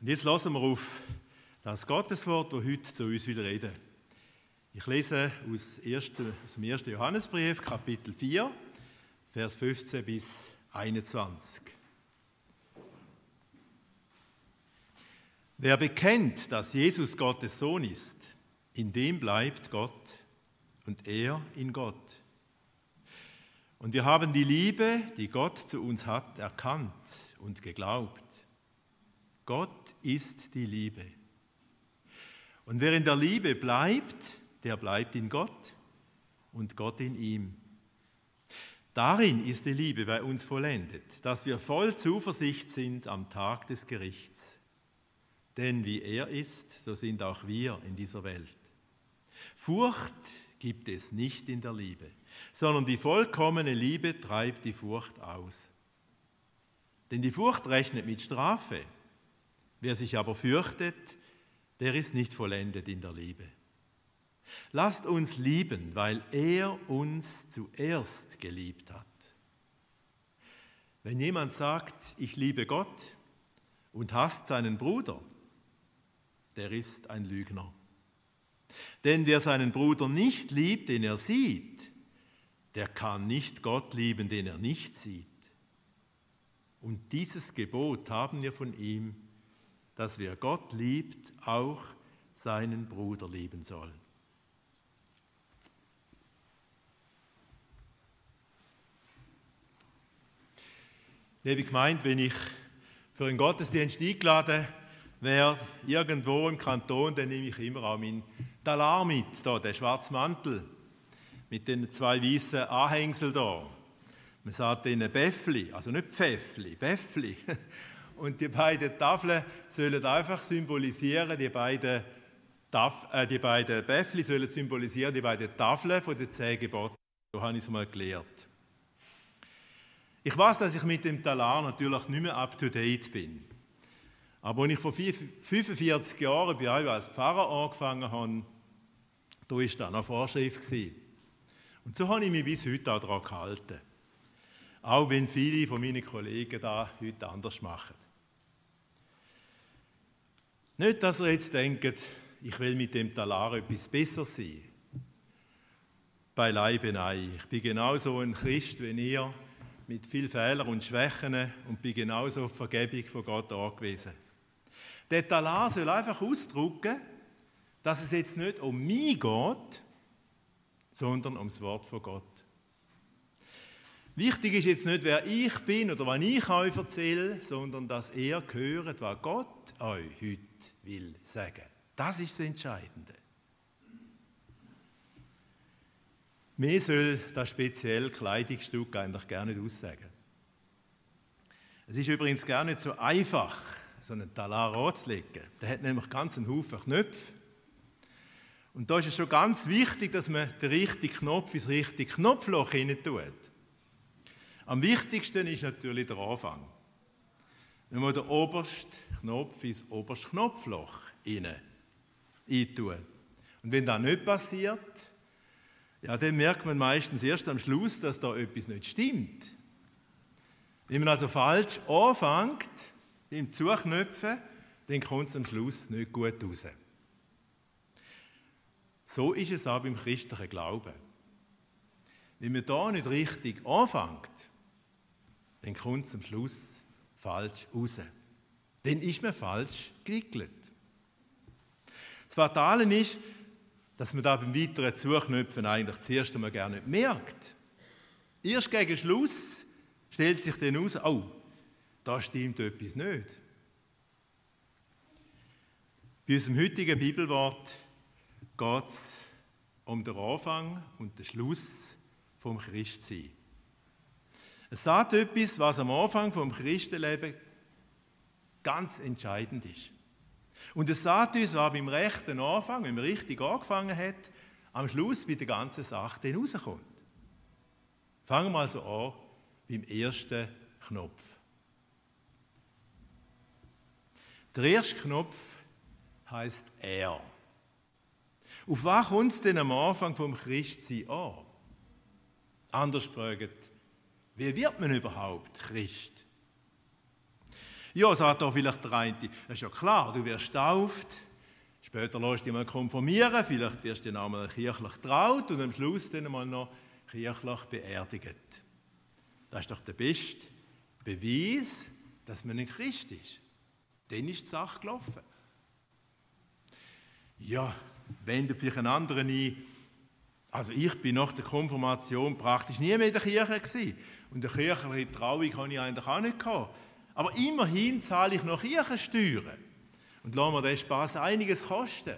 Und jetzt lassen wir auf das Gotteswort, das heute zu uns will reden. Ich lese aus, aus dem 1. Johannesbrief, Kapitel 4, Vers 15 bis 21. Wer bekennt, dass Jesus Gottes Sohn ist, in dem bleibt Gott und er in Gott. Und wir haben die Liebe, die Gott zu uns hat, erkannt und geglaubt. Gott ist die Liebe. Und wer in der Liebe bleibt, der bleibt in Gott und Gott in ihm. Darin ist die Liebe bei uns vollendet, dass wir voll Zuversicht sind am Tag des Gerichts. Denn wie er ist, so sind auch wir in dieser Welt. Furcht gibt es nicht in der Liebe, sondern die vollkommene Liebe treibt die Furcht aus. Denn die Furcht rechnet mit Strafe. Wer sich aber fürchtet, der ist nicht vollendet in der Liebe. Lasst uns lieben, weil er uns zuerst geliebt hat. Wenn jemand sagt, ich liebe Gott und hasst seinen Bruder, der ist ein Lügner. Denn wer seinen Bruder nicht liebt, den er sieht, der kann nicht Gott lieben, den er nicht sieht. Und dieses Gebot haben wir von ihm, dass wer Gott liebt, auch seinen Bruder lieben soll. Liebe Gemeinde, wenn ich für einen Gottesdienst eingeladen wäre, irgendwo im Kanton, dann nehme ich immer auch meinen Talar mit, da, den schwarzen Mantel, mit den zwei weißen Anhängseln da. Man sagt ihnen Bäffli, also nicht Pfäffli, Bäffli. Und die beiden Tafeln sollen einfach symbolisieren, die beiden, Taf äh, die beiden Bäffli sollen symbolisieren die beiden Tafeln von den zehn Geboten. So habe ich es mal gelehrt. Ich weiß, dass ich mit dem Talar natürlich nicht mehr up to date bin. Aber als ich vor 45 Jahren bei euch als Pfarrer angefangen habe, da war da noch Vorschrift. Und so habe ich mich bis heute auch daran gehalten. Auch wenn viele von meinen Kollegen da heute anders machen. Nicht, dass ihr jetzt denkt, ich will mit dem Talar etwas besser sein. Beileibe nein. Ich bin genauso ein Christ wie ihr, mit vielen Fehlern und Schwächen und bin genauso auf Vergebung von Gott angewiesen. Der Talar soll einfach ausdrücken, dass es jetzt nicht um mich geht, sondern ums Wort von Gott. Wichtig ist jetzt nicht, wer ich bin oder was ich euch erzähle, sondern dass ihr hört, was Gott euch heute will sagen. Das ist das Entscheidende. Mir soll das spezielle Kleidungsstück eigentlich gar nicht aussagen. Es ist übrigens gar nicht so einfach, so einen Talar anzulegen. Der hat nämlich ganz einen Haufen Knöpfe. Und da ist es schon ganz wichtig, dass man den richtigen Knopf ins richtige Knopfloch hinein tut. Am wichtigsten ist natürlich der Anfang. Wenn man den obersten Knopf ins oberste Knopfloch hinein tun. Und wenn das nicht passiert, ja, dann merkt man meistens erst am Schluss, dass da etwas nicht stimmt. Wenn man also falsch anfängt, im Zuknöpfen, dann kommt es am Schluss nicht gut raus. So ist es auch beim christlichen Glauben. Wenn man da nicht richtig anfängt, dann kommt es am Schluss falsch raus. Dann ist man falsch gewickelt. Das Fatale ist, dass man da beim weiteren Zuknöpfen eigentlich zuerst einmal gar nicht merkt. Erst gegen Schluss stellt sich dann aus, oh, da stimmt etwas nicht. Bei unserem heutigen Bibelwort geht es um den Anfang und den Schluss vom Christsein. Es sagt etwas, was am Anfang vom Christenleben ganz entscheidend ist. Und es sagt uns, was beim rechten Anfang, wenn man richtig angefangen hat, am Schluss bei der ganzen Sache dann rauskommt. Fangen wir also an beim ersten Knopf. Der erste Knopf heißt Er. Auf was kommt es denn am Anfang vom Christsein an? Anders gefragt, wie wird man überhaupt Christ? Ja, sagt da vielleicht der eine, das ist ja klar, du wirst tauft, später lässt dich mal konformieren, vielleicht wirst du dann einmal kirchlich traut und am Schluss dann mal noch kirchlich beerdigt. Das ist doch der beste Beweis, dass man ein Christ ist. Dann ist die Sache gelaufen. Ja, wenn du vielleicht einen anderen ein. Also ich bin nach der Konfirmation praktisch nie mehr in der Kirche gewesen. Und eine kirchliche Trauung habe ich eigentlich auch nicht gehabt. Aber immerhin zahle ich noch Kirchensteuern. Und lasse mir den Spaß einiges kosten.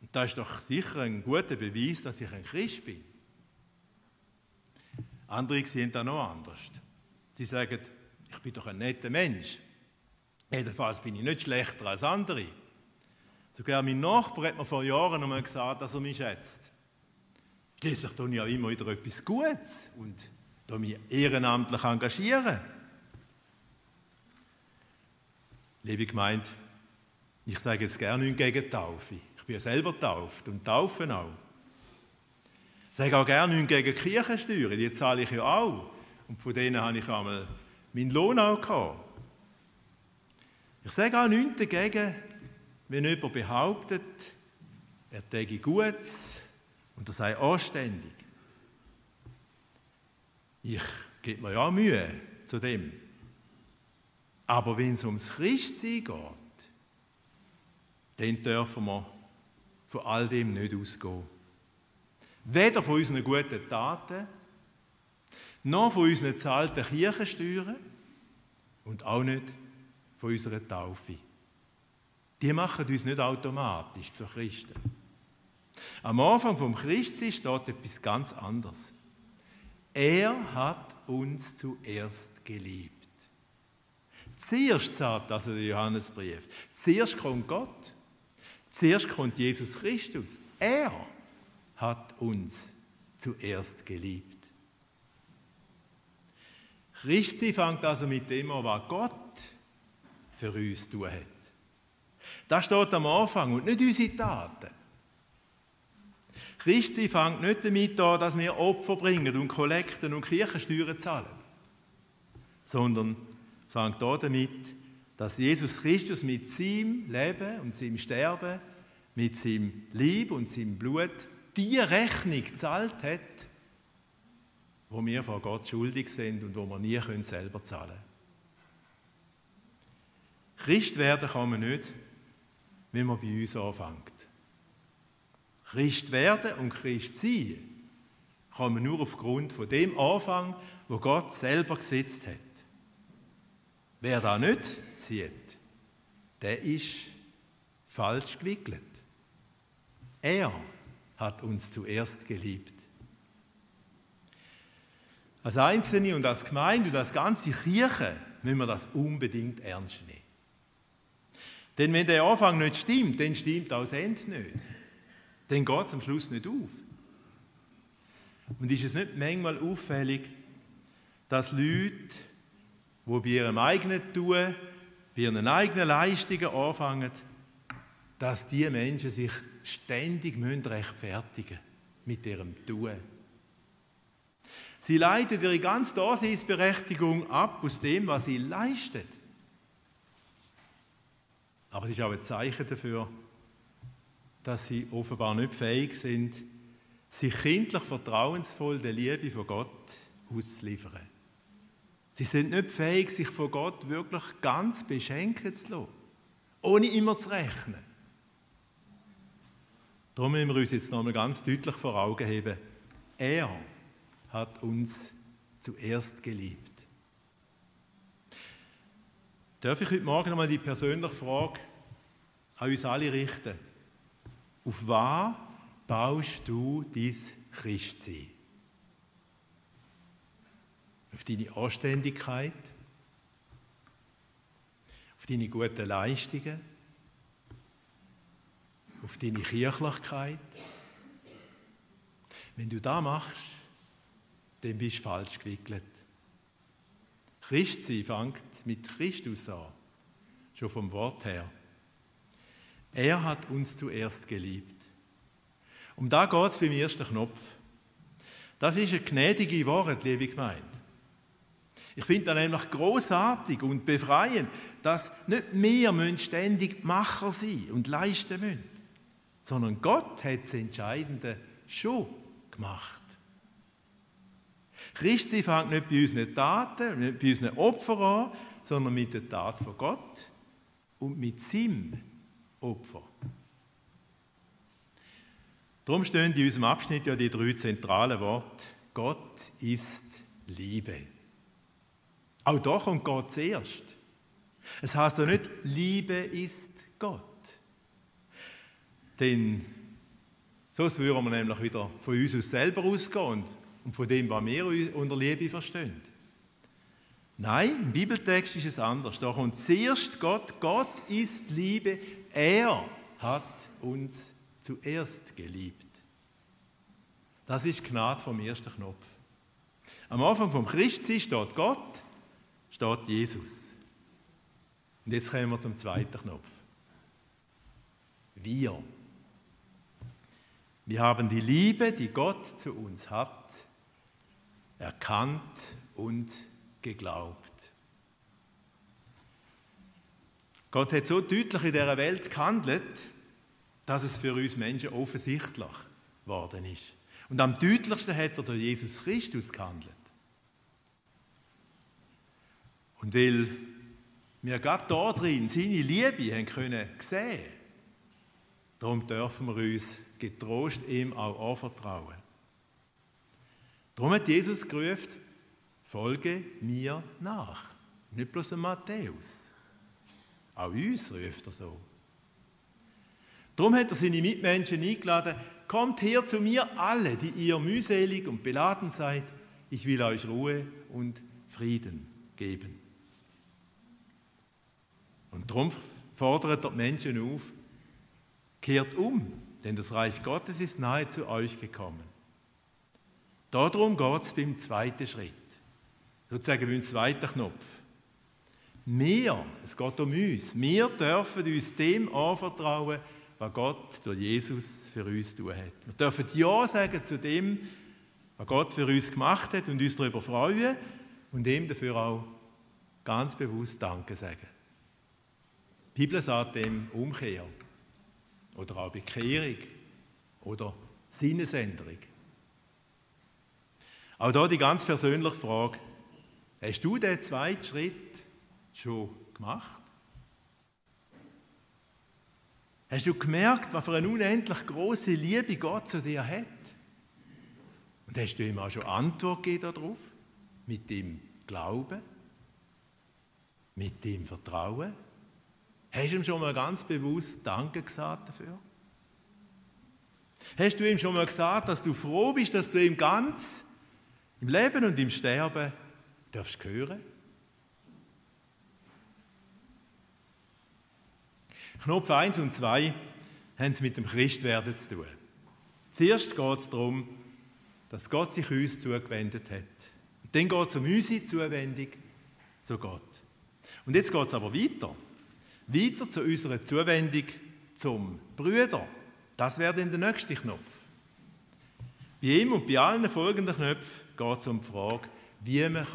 Und das ist doch sicher ein guter Beweis, dass ich ein Christ bin. Andere sehen das noch anders. Sie sagen, ich bin doch ein netter Mensch. Jedenfalls bin ich nicht schlechter als andere. Sogar mein Nachbar hat mir vor Jahren einmal gesagt, dass er mich schätzt. Schließlich tue ich ja immer wieder etwas Gutes und mich ehrenamtlich engagieren. Liebe Gemeinde, ich sage jetzt gerne nichts gegen Taufe. Ich bin ja selber tauft und taufen auch. Ich sage auch gerne nichts gegen Kirchensteuern, die zahle ich ja auch. Und von denen habe ich einmal meinen Lohn auch gehabt. Ich sage auch nichts dagegen, wenn jemand behauptet, er täge gut und er sei anständig. Ich gebe mir ja Mühe zu dem. Aber wenn es ums Christsein geht, dann dürfen wir von all dem nicht ausgehen. Weder von unseren guten Taten, noch von unseren zahlten Kirchensteuern und auch nicht von unserer Taufe. Die machen uns nicht automatisch zu Christen. Am Anfang vom Christsein steht etwas ganz anderes. Er hat uns zuerst geliebt. Zuerst sagt also der Johannesbrief, zuerst kommt Gott, zuerst kommt Jesus Christus. Er hat uns zuerst geliebt. Christi fängt also mit dem an, was Gott für uns tun hat. Das steht am Anfang und nicht unsere Taten. Christi fängt nicht damit an, dass wir Opfer bringen und Kollekten und Kirchensteuern zahlen, sondern es fängt an damit, dass Jesus Christus mit seinem Leben und seinem Sterben, mit seinem Lieb und seinem Blut die Rechnung gezahlt hat, wo wir vor Gott schuldig sind und wo wir nie selber zahlen können. Christ werden kann man nicht, wenn man bei uns anfängt. Christ werden und Christ sein kann man nur aufgrund von dem Anfang, wo Gott selber gesetzt hat. Wer da nicht sieht, der ist falsch gewickelt. Er hat uns zuerst geliebt. Als Einzelne und als Gemeinde und als ganze Kirche müssen wir das unbedingt ernst nehmen. Denn wenn der Anfang nicht stimmt, dann stimmt auch das Ende nicht. Dann geht es am Schluss nicht auf. Und ist es nicht manchmal auffällig, dass Leute, die bei ihrem eigenen Tun, bei ihren eigenen Leistungen anfangen, dass diese Menschen sich ständig rechtfertigen müssen mit ihrem Tun. Sie leiten ihre ganze Daseinsberechtigung ab aus dem, was sie leisten. Aber es ist auch ein Zeichen dafür, dass sie offenbar nicht fähig sind, sich kindlich vertrauensvoll der Liebe von Gott auszuliefern. Sie sind nicht fähig, sich von Gott wirklich ganz beschenken zu lassen, ohne immer zu rechnen. Darum müssen wir uns jetzt nochmal ganz deutlich vor Augen heben, er hat uns zuerst geliebt. Darf ich heute Morgen nochmal die persönliche Frage an uns alle richten? Auf was baust du dein Christsein? Auf deine Anständigkeit? Auf deine guten Leistungen? Auf deine Kirchlichkeit? Wenn du das machst, dann bist du falsch gewickelt. Christsein fängt mit Christus an, schon vom Wort her. Er hat uns zuerst geliebt. Um da geht es beim ersten Knopf. Das ist ein gnädige Wort, liebe Gemeinde. Ich finde das nämlich großartig und befreiend, dass nicht wir ständig Macher sein und leisten müssen, sondern Gott hat das Entscheidende schon gemacht. Christi fängt nicht bei unseren Taten, nicht bei unseren Opfern an, sondern mit der Tat von Gott und mit seinem Opfer. Darum stehen in unserem Abschnitt ja die drei zentralen Worte. Gott ist Liebe. Auch da kommt Gott zuerst. Es heißt ja nicht, Liebe ist Gott. Denn sonst würden wir nämlich wieder von uns aus selber ausgehen und von dem, was wir unter Liebe verstehen. Nein, im Bibeltext ist es anders. Da kommt zuerst Gott. Gott ist Liebe. Er hat uns zuerst geliebt. Das ist Gnade vom ersten Knopf. Am Anfang vom Christsein steht Gott, steht Jesus. Und jetzt kommen wir zum zweiten Knopf. Wir. Wir haben die Liebe, die Gott zu uns hat, erkannt und geglaubt. Gott hat so deutlich in dieser Welt gehandelt, dass es für uns Menschen offensichtlich geworden ist. Und am deutlichsten hat er durch Jesus Christus gehandelt. Und weil wir gerade da drin seine Liebe haben können sehen, darum dürfen wir uns getrost ihm auch anvertrauen. Darum hat Jesus gerufen, folge mir nach. Nicht bloß Matthäus. Auch uns ruft er so. Darum hat er seine Mitmenschen eingeladen, kommt her zu mir alle, die ihr mühselig und beladen seid, ich will euch Ruhe und Frieden geben. Und darum fordert er die Menschen auf, kehrt um, denn das Reich Gottes ist nahe zu euch gekommen. Darum geht es beim zweiten Schritt, sozusagen beim zweiten Knopf. Wir, es geht um uns, wir dürfen uns dem anvertrauen, was Gott durch Jesus für uns tun hat. Wir dürfen Ja sagen zu dem, was Gott für uns gemacht hat und uns darüber freuen und ihm dafür auch ganz bewusst Danke sagen. Die Bibel sagt dem Umkehr oder auch Bekehrung oder Sinnesänderung. Auch da die ganz persönliche Frage, hast du den zweiten Schritt schon gemacht? Hast du gemerkt, was für eine unendlich große Liebe Gott zu dir hat? Und hast du ihm auch schon Antwort gegeben darauf? Mit dem Glauben? Mit dem Vertrauen? Hast du ihm schon mal ganz bewusst Danke gesagt dafür? Hast du ihm schon mal gesagt, dass du froh bist, dass du ihm ganz im Leben und im Sterben darfst hören? Knopf 1 und 2 haben es mit dem Christwerden zu tun. Zuerst geht es darum, dass Gott sich uns zugewendet hat. Und dann geht es um unsere Zuwendung zu Gott. Und jetzt geht es aber weiter. Weiter zu unserer Zuwendung zum Brüder. Das wäre dann der nächste Knopf. Bei ihm und bei allen folgenden Knöpfen geht es um die Frage, wie man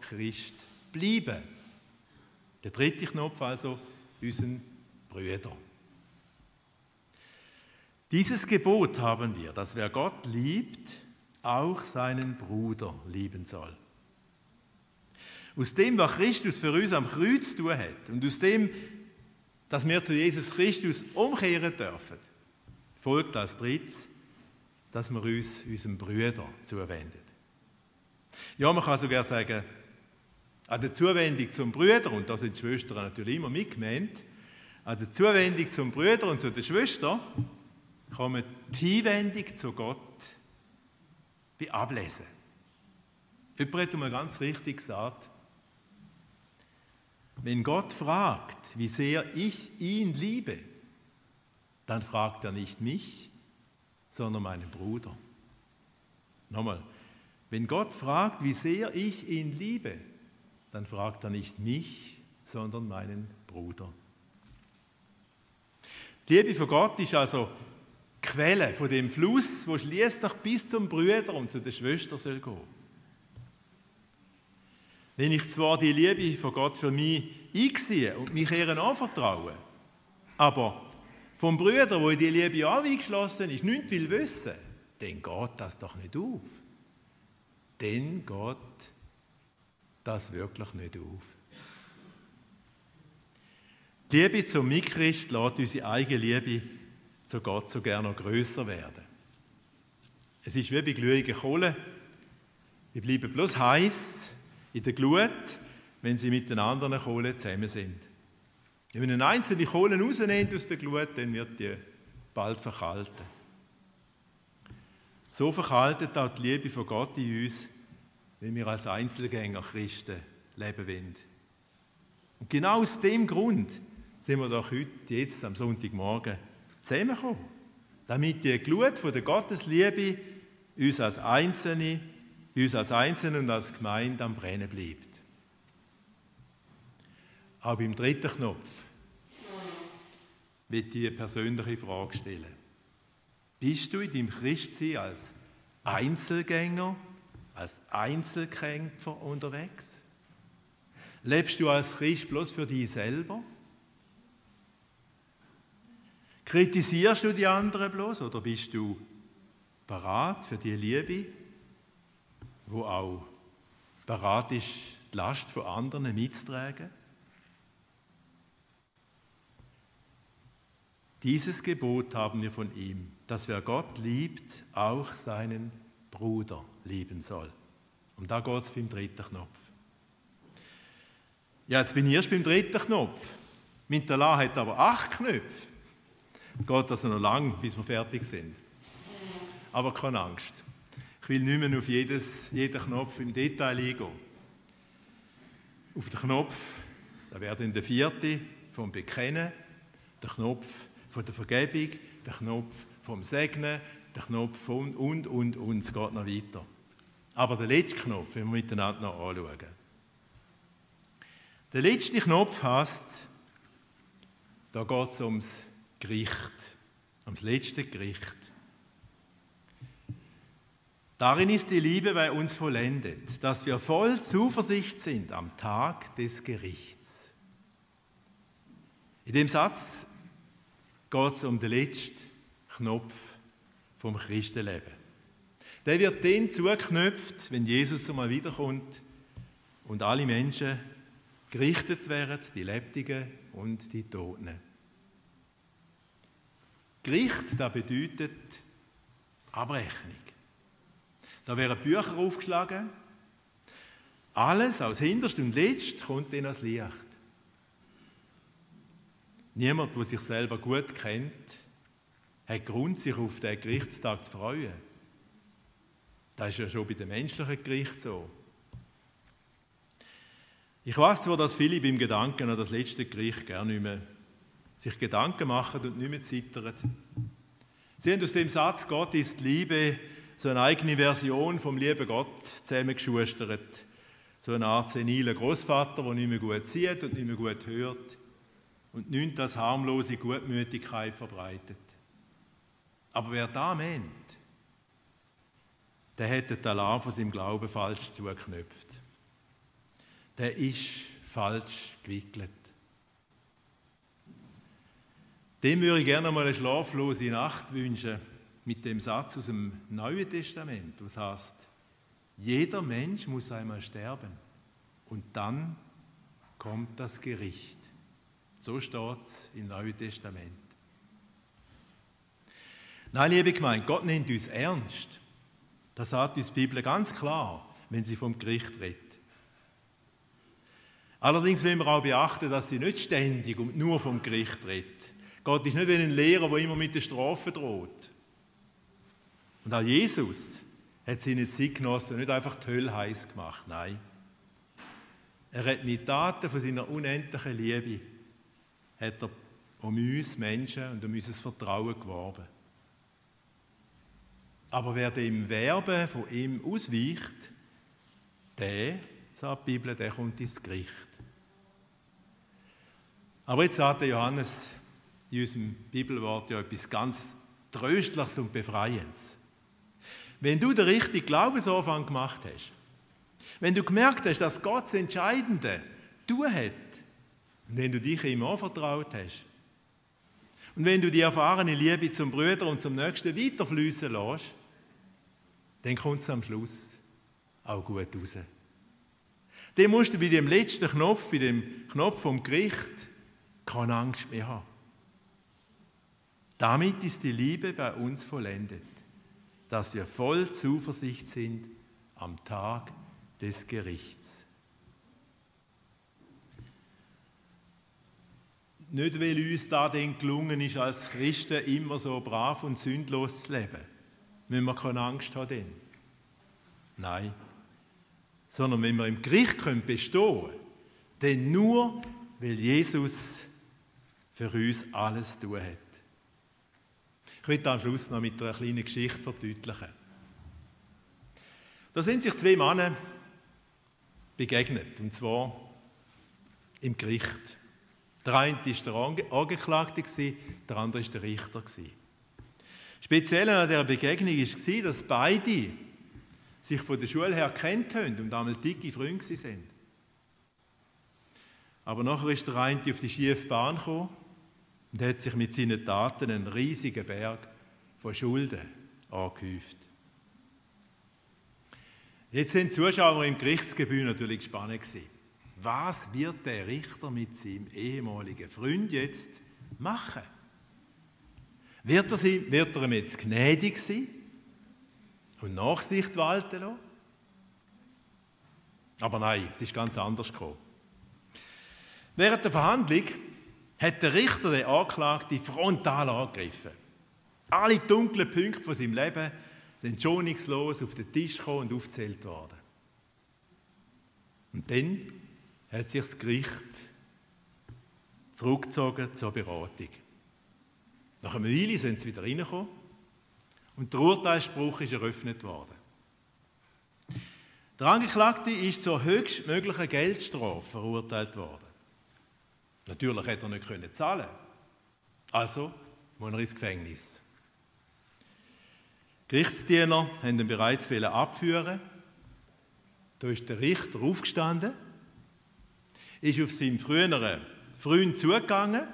Christ bleiben kann. Der dritte Knopf also, unseren Brüder. Dieses Gebot haben wir, dass wer Gott liebt, auch seinen Bruder lieben soll. Aus dem, was Christus für uns am Kreuz zu tun hat und aus dem, dass wir zu Jesus Christus umkehren dürfen, folgt als drittes, dass wir uns unserem Brüder zuwenden. Ja, man kann sogar sagen, an der Zuwendung zum Brüder, und da sind die Schwestern natürlich immer mitgemeint, an der Zuwendung zum Brüder und zu der Schwester kommt die Hinwendung zu Gott bei Ablesen. Jemand hat einmal ganz richtig gesagt, wenn Gott fragt, wie sehr ich ihn liebe, dann fragt er nicht mich, sondern meinen Bruder. Nochmal, wenn Gott fragt, wie sehr ich ihn liebe, dann fragt er nicht mich, sondern meinen Bruder. Die Liebe von Gott ist also Quelle von dem Fluss, wo schließlich bis zum Brüder und zu der Schwester soll gehen. wenn ich zwar die Liebe von Gott für mich einsehe und mich ihr anvertraue, aber vom Brüder, wo die Liebe auch eingeschlossen ist, nichts will wissen, dann geht das doch nicht auf. Dann geht das wirklich nicht auf. Die Liebe zum Mitchrist lässt unsere eigene Liebe zu Gott so gerne noch grösser werden. Es ist wie bei glühenden Kohlen. Die bleiben bloß heiß in der Glut, wenn sie mit den anderen Kohlen zusammen sind. Wenn man eine einzelne Kohle rausnimmt aus der Glut, dann wird die bald verkalten. So verkaltet auch die Liebe von Gott in uns, wenn wir als Einzelgänger Christen leben wollen. Und genau aus dem Grund sind wir doch heute, jetzt am Sonntagmorgen, zusammengekommen. Damit die Glut von der Gottesliebe uns als Einzelne, uns als Einzelne und als Gemeinde am Brennen bleibt. Aber beim dritten Knopf wird die persönliche Frage stellen. Bist du in deinem Christsein als Einzelgänger, als Einzelkämpfer unterwegs? Lebst du als Christ bloß für dich selber? Kritisierst du die anderen bloß oder bist du bereit für die Liebe, wo auch bereit ist, die Last von anderen mitzutragen? Dieses Gebot haben wir von ihm, dass wer Gott liebt, auch seinen Bruder lieben soll. Und da geht es beim dritten Knopf. Ja, jetzt bin ich erst beim dritten Knopf. Mein Talar hat aber acht Knöpfe. Geht also noch lang, bis wir fertig sind. Aber keine Angst. Ich will nicht mehr auf jedes, jeden Knopf im Detail eingehen. Auf den Knopf, da wäre dann der vierte vom Bekennen, der Knopf von der Vergebung, der Knopf vom Segnen, der Knopf von und, und, und. Es geht noch weiter. Aber der letzte Knopf, wenn wir miteinander noch anschauen. Der letzte Knopf heißt, da geht es ums Gericht, ums letzte Gericht. Darin ist die Liebe bei uns vollendet, dass wir voll Zuversicht sind am Tag des Gerichts. In dem Satz geht es um den letzten Knopf vom Christenleben. Der wird dann zugeknöpft, wenn Jesus einmal wiederkommt und alle Menschen gerichtet werden, die Lebendigen und die Toten. Gericht, das bedeutet Abrechnung. Da werden Bücher aufgeschlagen. Alles aus Hinterst und Letzt kommt dann ans Licht. Niemand, der sich selber gut kennt, hat Grund, sich auf den Gerichtstag zu freuen. Das ist ja schon bei dem menschlichen Gericht so. Ich weiß zwar, dass viele beim Gedanken an das letzte Gericht gerne nicht mehr sich Gedanken machen und nicht mehr zittern. Sie haben aus dem Satz, Gott ist Liebe, so eine eigene Version vom lieben Gott zusammengeschustert. So eine Art seniler Großvater, der nicht mehr gut sieht und nicht mehr gut hört und nicht das harmlose Gutmütigkeit verbreitet. Aber wer da meint, der hätte den Alarm von seinem Glauben falsch zugeknüpft. Der ist falsch gewickelt. Dem würde ich gerne mal eine schlaflose Nacht wünschen mit dem Satz aus dem Neuen Testament, was heißt, jeder Mensch muss einmal sterben und dann kommt das Gericht. So steht es im Neuen Testament. Nein, liebe Gemeinde, Gott nimmt uns ernst. Das sagt uns die Bibel ganz klar, wenn sie vom Gericht redet. Allerdings wollen wir auch beachten, dass sie nicht ständig und nur vom Gericht redet. Gott ist nicht wie ein Lehrer, der immer mit der Strafe droht. Und auch Jesus hat seine Zeitgenossen nicht einfach die Hölle heiß gemacht, nein. Er hat mit Taten von seiner unendlichen Liebe hat er um uns Menschen und um unser Vertrauen geworben. Aber wer dem Werben von ihm ausweicht, der, sagt die Bibel, der kommt ins Gericht. Aber jetzt sagt Johannes in unserem Bibelwort ja etwas ganz Tröstliches und Befreiendes. Wenn du den richtigen Glaubensanfang gemacht hast, Wenn du gemerkt hast, dass Gott das Entscheidende du hat, und wenn du dich ihm anvertraut hast, und wenn du die erfahrene Liebe zum Brüder und zum Nächsten weiterfließen lässt, dann kommt es am Schluss auch gut raus. Dann musst du bei dem letzten Knopf, bei dem Knopf vom Gericht, keine Angst mehr haben. Damit ist die Liebe bei uns vollendet, dass wir voll Zuversicht sind am Tag des Gerichts. Nicht, weil uns da denn gelungen ist, als Christen immer so brav und sündlos zu leben, müssen wir keine Angst haben. Denn. Nein. Sondern wenn wir im Gericht können bestehen können, dann nur, weil Jesus für uns alles tun hat. Ich will am Schluss noch mit einer kleinen Geschichte verdeutlichen. Da sind sich zwei Männer begegnet, und zwar im Gericht. Der eine war der Angeklagte, der andere war der Richter. Speziell an dieser Begegnung war, dass beide sich von der Schule her kennt haben und einmal dicke Freunde sind. Aber nachher ist der eine auf die schiefe Bahn gekommen und hat sich mit seinen Taten einen riesigen Berg von Schulden angehäuft. Jetzt sind die Zuschauer im Gerichtsgebühr natürlich gespannt. Was wird der Richter mit seinem ehemaligen Freund jetzt machen? Wird er, sie, wird er ihm jetzt gnädig sein und Nachsicht walten lassen? Aber nein, es ist ganz anders gekommen. Während der Verhandlung hat der Richter den Anklagten frontal angegriffen. Alle dunklen Punkte von seinem Leben sind schonungslos auf den Tisch gekommen und aufgezählt worden. Und dann hat sich das Gericht zurückgezogen zur Beratung. Nach einer Weile sind sie wieder reingekommen und der Urteilsspruch ist eröffnet worden. Der Angeklagte ist zur höchstmöglichen Geldstrafe verurteilt worden. Natürlich hätte er nicht können zahlen. Also muss er ins Gefängnis. Die Gerichtsdiener haben ihn bereits abführen. Da ist der Richter aufgestanden ist auf seinen früheren Freund zugegangen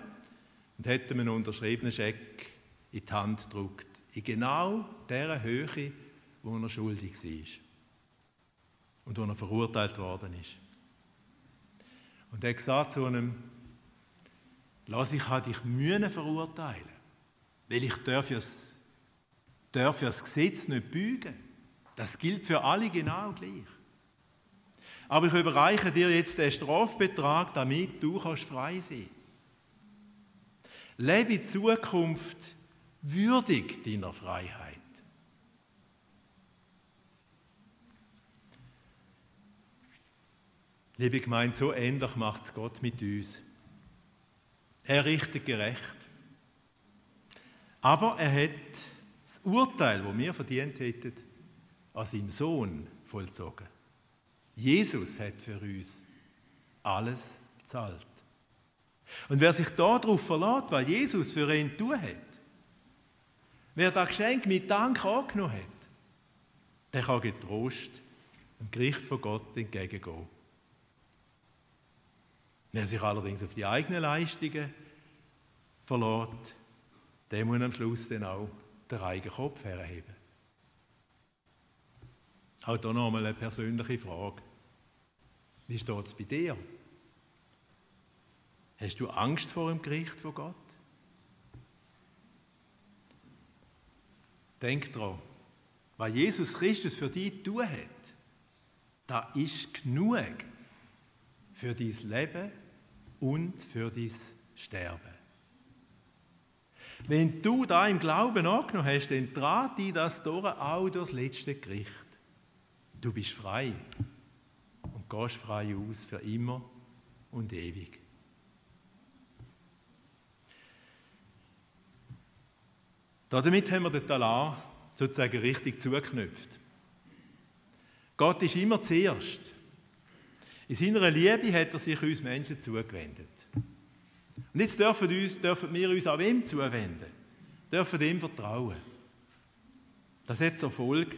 und hat ihm einen unterschriebenen Scheck in die Hand gedruckt. In genau der Höhe, wo er schuldig war. Und wo er verurteilt worden ist. Und er hat gesagt zu ihm, lass ich dich Mühen verurteilen, weil ich darf ja das, darf das Gesetz nicht bügen. Das gilt für alle genau gleich. Aber ich überreiche dir jetzt den Strafbetrag, damit du kannst frei sein Lebe in Zukunft würdig deiner Freiheit. Liebe Gemeinde, so ähnlich macht es Gott mit uns. Er richtet gerecht. Aber er hat das Urteil, das wir verdient hätten, an seinem Sohn vollzogen. Jesus hat für uns alles bezahlt. Und wer sich darauf verlässt, was Jesus für ihn tun hat, wer das Geschenk mit Dank angenommen hat, der kann getrost dem Gericht von Gott entgegengehen. Wer sich allerdings auf die eigenen Leistungen verlässt, der muss am Schluss dann auch den eigenen Kopf herheben. Auch hier noch einmal eine persönliche Frage. Wie steht es bei dir? Hast du Angst vor dem Gericht von Gott? Denk daran, was Jesus Christus für dich tun hat, da ist genug für dein Leben und für dein Sterben. Wenn du da im Glauben angenommen hast, dann trat dich das durch auch durchs letzte Gericht. Du bist frei und gehst frei aus für immer und ewig. Damit haben wir den Talar sozusagen richtig zugeknüpft. Gott ist immer zuerst. In seiner Liebe hat er sich uns Menschen zugewendet. Und jetzt dürfen, uns, dürfen wir uns auch ihm zuwenden, dürfen ihm vertrauen. Das hat zur Folge,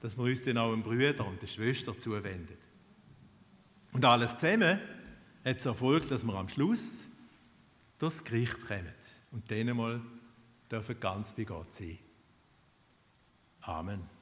dass wir uns dann auch den Brüdern und den Schwestern zuwenden. Und alles zusammen hat zur Folge, dass wir am Schluss durchs Gericht kommen und dann mal dürfen ganz bei Gott sein. Amen.